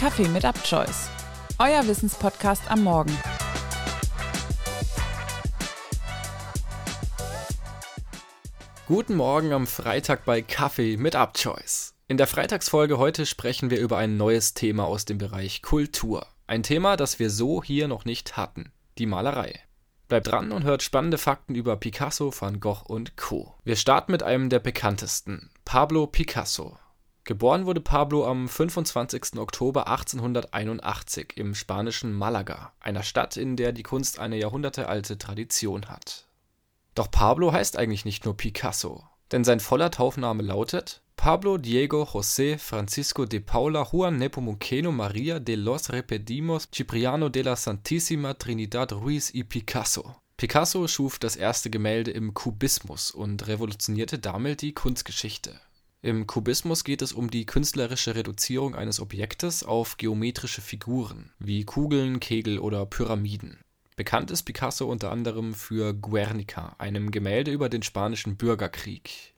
Kaffee mit Upchoice, euer Wissenspodcast am Morgen. Guten Morgen am Freitag bei Kaffee mit Upchoice. In der Freitagsfolge heute sprechen wir über ein neues Thema aus dem Bereich Kultur. Ein Thema, das wir so hier noch nicht hatten, die Malerei. Bleibt dran und hört spannende Fakten über Picasso, Van Gogh und Co. Wir starten mit einem der bekanntesten, Pablo Picasso. Geboren wurde Pablo am 25. Oktober 1881 im spanischen Malaga, einer Stadt, in der die Kunst eine jahrhundertealte Tradition hat. Doch Pablo heißt eigentlich nicht nur Picasso, denn sein voller Taufname lautet Pablo Diego José Francisco de Paula Juan Nepomuceno María de los Repedimos Cipriano de la Santísima Trinidad Ruiz y Picasso. Picasso schuf das erste Gemälde im Kubismus und revolutionierte damit die Kunstgeschichte. Im Kubismus geht es um die künstlerische Reduzierung eines Objektes auf geometrische Figuren wie Kugeln, Kegel oder Pyramiden. Bekannt ist Picasso unter anderem für Guernica, einem Gemälde über den spanischen Bürgerkrieg.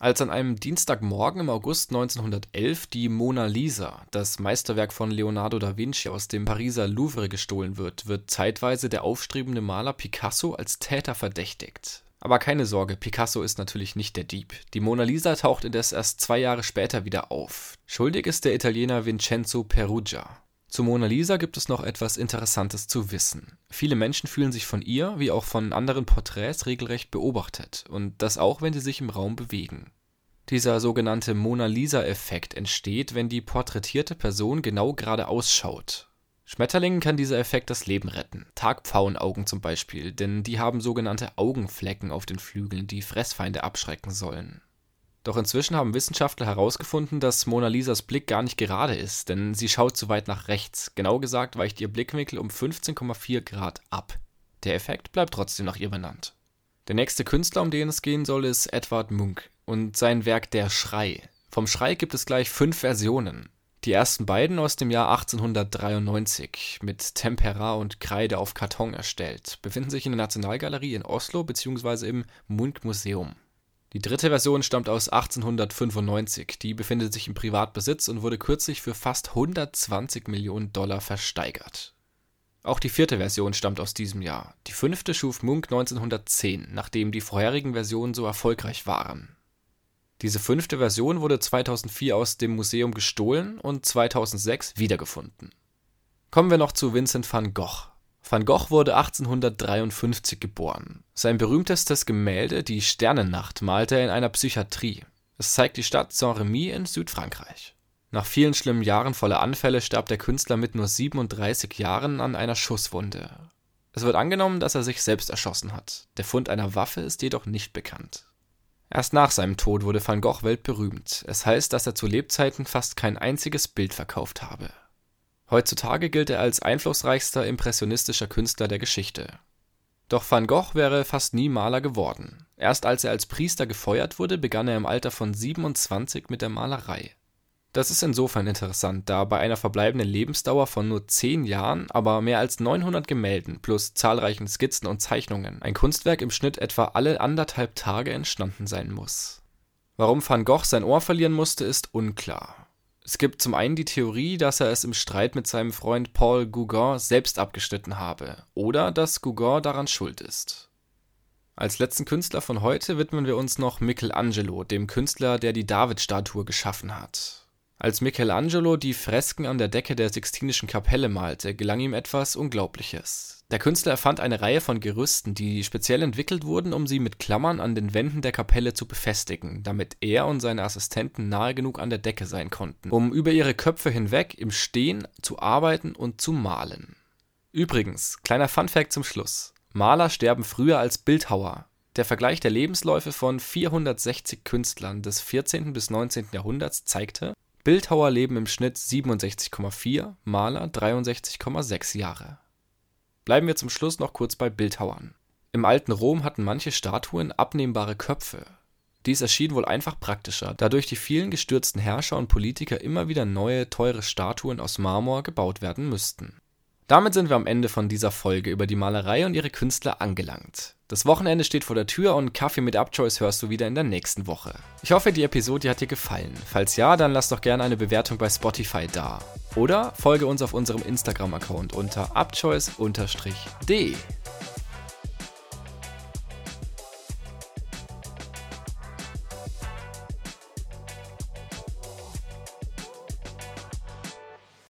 Als an einem Dienstagmorgen im August 1911 die Mona Lisa, das Meisterwerk von Leonardo da Vinci aus dem Pariser Louvre gestohlen wird, wird zeitweise der aufstrebende Maler Picasso als Täter verdächtigt. Aber keine Sorge, Picasso ist natürlich nicht der Dieb. Die Mona Lisa taucht indes erst zwei Jahre später wieder auf. Schuldig ist der Italiener Vincenzo Perugia. Zu Mona Lisa gibt es noch etwas Interessantes zu wissen. Viele Menschen fühlen sich von ihr, wie auch von anderen Porträts, regelrecht beobachtet, und das auch, wenn sie sich im Raum bewegen. Dieser sogenannte Mona Lisa-Effekt entsteht, wenn die porträtierte Person genau geradeaus schaut. Schmetterlingen kann dieser Effekt das Leben retten. Tagpfauenaugen zum Beispiel, denn die haben sogenannte Augenflecken auf den Flügeln, die Fressfeinde abschrecken sollen. Doch inzwischen haben Wissenschaftler herausgefunden, dass Mona Lisas Blick gar nicht gerade ist, denn sie schaut zu weit nach rechts. Genau gesagt weicht ihr Blickwinkel um 15,4 Grad ab. Der Effekt bleibt trotzdem nach ihr benannt. Der nächste Künstler, um den es gehen soll, ist Edward Munch und sein Werk Der Schrei. Vom Schrei gibt es gleich fünf Versionen. Die ersten beiden aus dem Jahr 1893 mit Tempera und Kreide auf Karton erstellt, befinden sich in der Nationalgalerie in Oslo bzw. im Munch Museum. Die dritte Version stammt aus 1895, die befindet sich im Privatbesitz und wurde kürzlich für fast 120 Millionen Dollar versteigert. Auch die vierte Version stammt aus diesem Jahr. Die fünfte schuf Munk 1910, nachdem die vorherigen Versionen so erfolgreich waren. Diese fünfte Version wurde 2004 aus dem Museum gestohlen und 2006 wiedergefunden. Kommen wir noch zu Vincent van Gogh. Van Gogh wurde 1853 geboren. Sein berühmtestes Gemälde, die Sternennacht, malte er in einer Psychiatrie. Es zeigt die Stadt Saint-Remy in Südfrankreich. Nach vielen schlimmen Jahren voller Anfälle starb der Künstler mit nur 37 Jahren an einer Schusswunde. Es wird angenommen, dass er sich selbst erschossen hat. Der Fund einer Waffe ist jedoch nicht bekannt. Erst nach seinem Tod wurde Van Gogh weltberühmt. Es heißt, dass er zu Lebzeiten fast kein einziges Bild verkauft habe. Heutzutage gilt er als einflussreichster impressionistischer Künstler der Geschichte. Doch Van Gogh wäre fast nie Maler geworden. Erst als er als Priester gefeuert wurde, begann er im Alter von 27 mit der Malerei. Das ist insofern interessant, da bei einer verbleibenden Lebensdauer von nur 10 Jahren, aber mehr als 900 Gemälden plus zahlreichen Skizzen und Zeichnungen ein Kunstwerk im Schnitt etwa alle anderthalb Tage entstanden sein muss. Warum Van Gogh sein Ohr verlieren musste, ist unklar. Es gibt zum einen die Theorie, dass er es im Streit mit seinem Freund Paul Gauguin selbst abgeschnitten habe oder dass Gauguin daran schuld ist. Als letzten Künstler von heute widmen wir uns noch Michelangelo, dem Künstler, der die David-Statue geschaffen hat als Michelangelo die Fresken an der Decke der Sixtinischen Kapelle malte, gelang ihm etwas Unglaubliches. Der Künstler erfand eine Reihe von Gerüsten, die speziell entwickelt wurden, um sie mit Klammern an den Wänden der Kapelle zu befestigen, damit er und seine Assistenten nahe genug an der Decke sein konnten, um über ihre Köpfe hinweg im Stehen zu arbeiten und zu malen. Übrigens, kleiner Funfact zum Schluss. Maler sterben früher als Bildhauer. Der Vergleich der Lebensläufe von 460 Künstlern des 14. bis 19. Jahrhunderts zeigte, Bildhauer leben im Schnitt 67,4, Maler 63,6 Jahre. Bleiben wir zum Schluss noch kurz bei Bildhauern. Im alten Rom hatten manche Statuen abnehmbare Köpfe. Dies erschien wohl einfach praktischer, da durch die vielen gestürzten Herrscher und Politiker immer wieder neue, teure Statuen aus Marmor gebaut werden müssten. Damit sind wir am Ende von dieser Folge über die Malerei und ihre Künstler angelangt Das Wochenende steht vor der Tür und Kaffee mit Upchoice hörst du wieder in der nächsten Woche. Ich hoffe, die Episode hat dir gefallen. Falls ja, dann lass doch gerne eine Bewertung bei Spotify da. Oder folge uns auf unserem Instagram-Account unter upchoice-de.